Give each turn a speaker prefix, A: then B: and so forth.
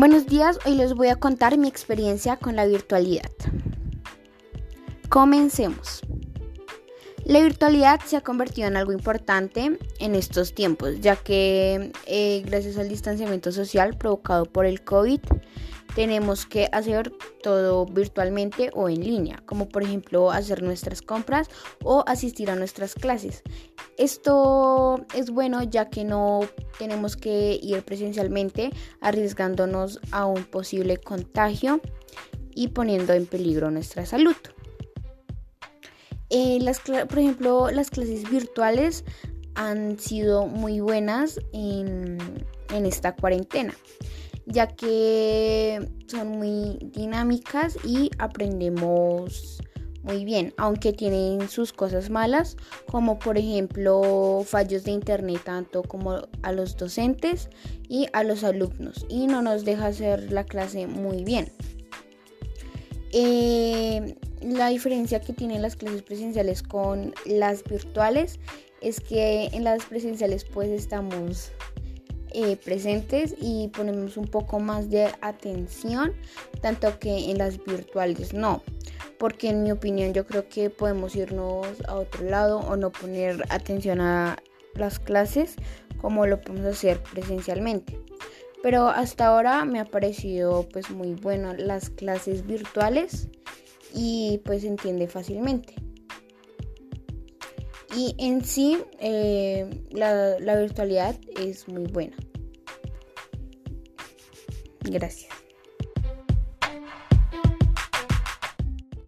A: Buenos días, hoy les voy a contar mi experiencia con la virtualidad. Comencemos. La virtualidad se ha convertido en algo importante en estos tiempos, ya que eh, gracias al distanciamiento social provocado por el COVID, tenemos que hacer todo virtualmente o en línea, como por ejemplo hacer nuestras compras o asistir a nuestras clases. Esto es bueno ya que no tenemos que ir presencialmente arriesgándonos a un posible contagio y poniendo en peligro nuestra salud. Eh, por ejemplo, las clases virtuales han sido muy buenas en, en esta cuarentena ya que son muy dinámicas y aprendemos muy bien, aunque tienen sus cosas malas, como por ejemplo fallos de internet tanto como a los docentes y a los alumnos, y no nos deja hacer la clase muy bien. Eh, la diferencia que tienen las clases presenciales con las virtuales es que en las presenciales pues estamos eh, presentes y ponemos un poco más de atención, tanto que en las virtuales no. Porque en mi opinión yo creo que podemos irnos a otro lado o no poner atención a las clases como lo podemos hacer presencialmente. Pero hasta ahora me ha parecido pues muy bueno las clases virtuales y pues se entiende fácilmente. Y en sí, eh, la, la virtualidad es muy buena. Gracias.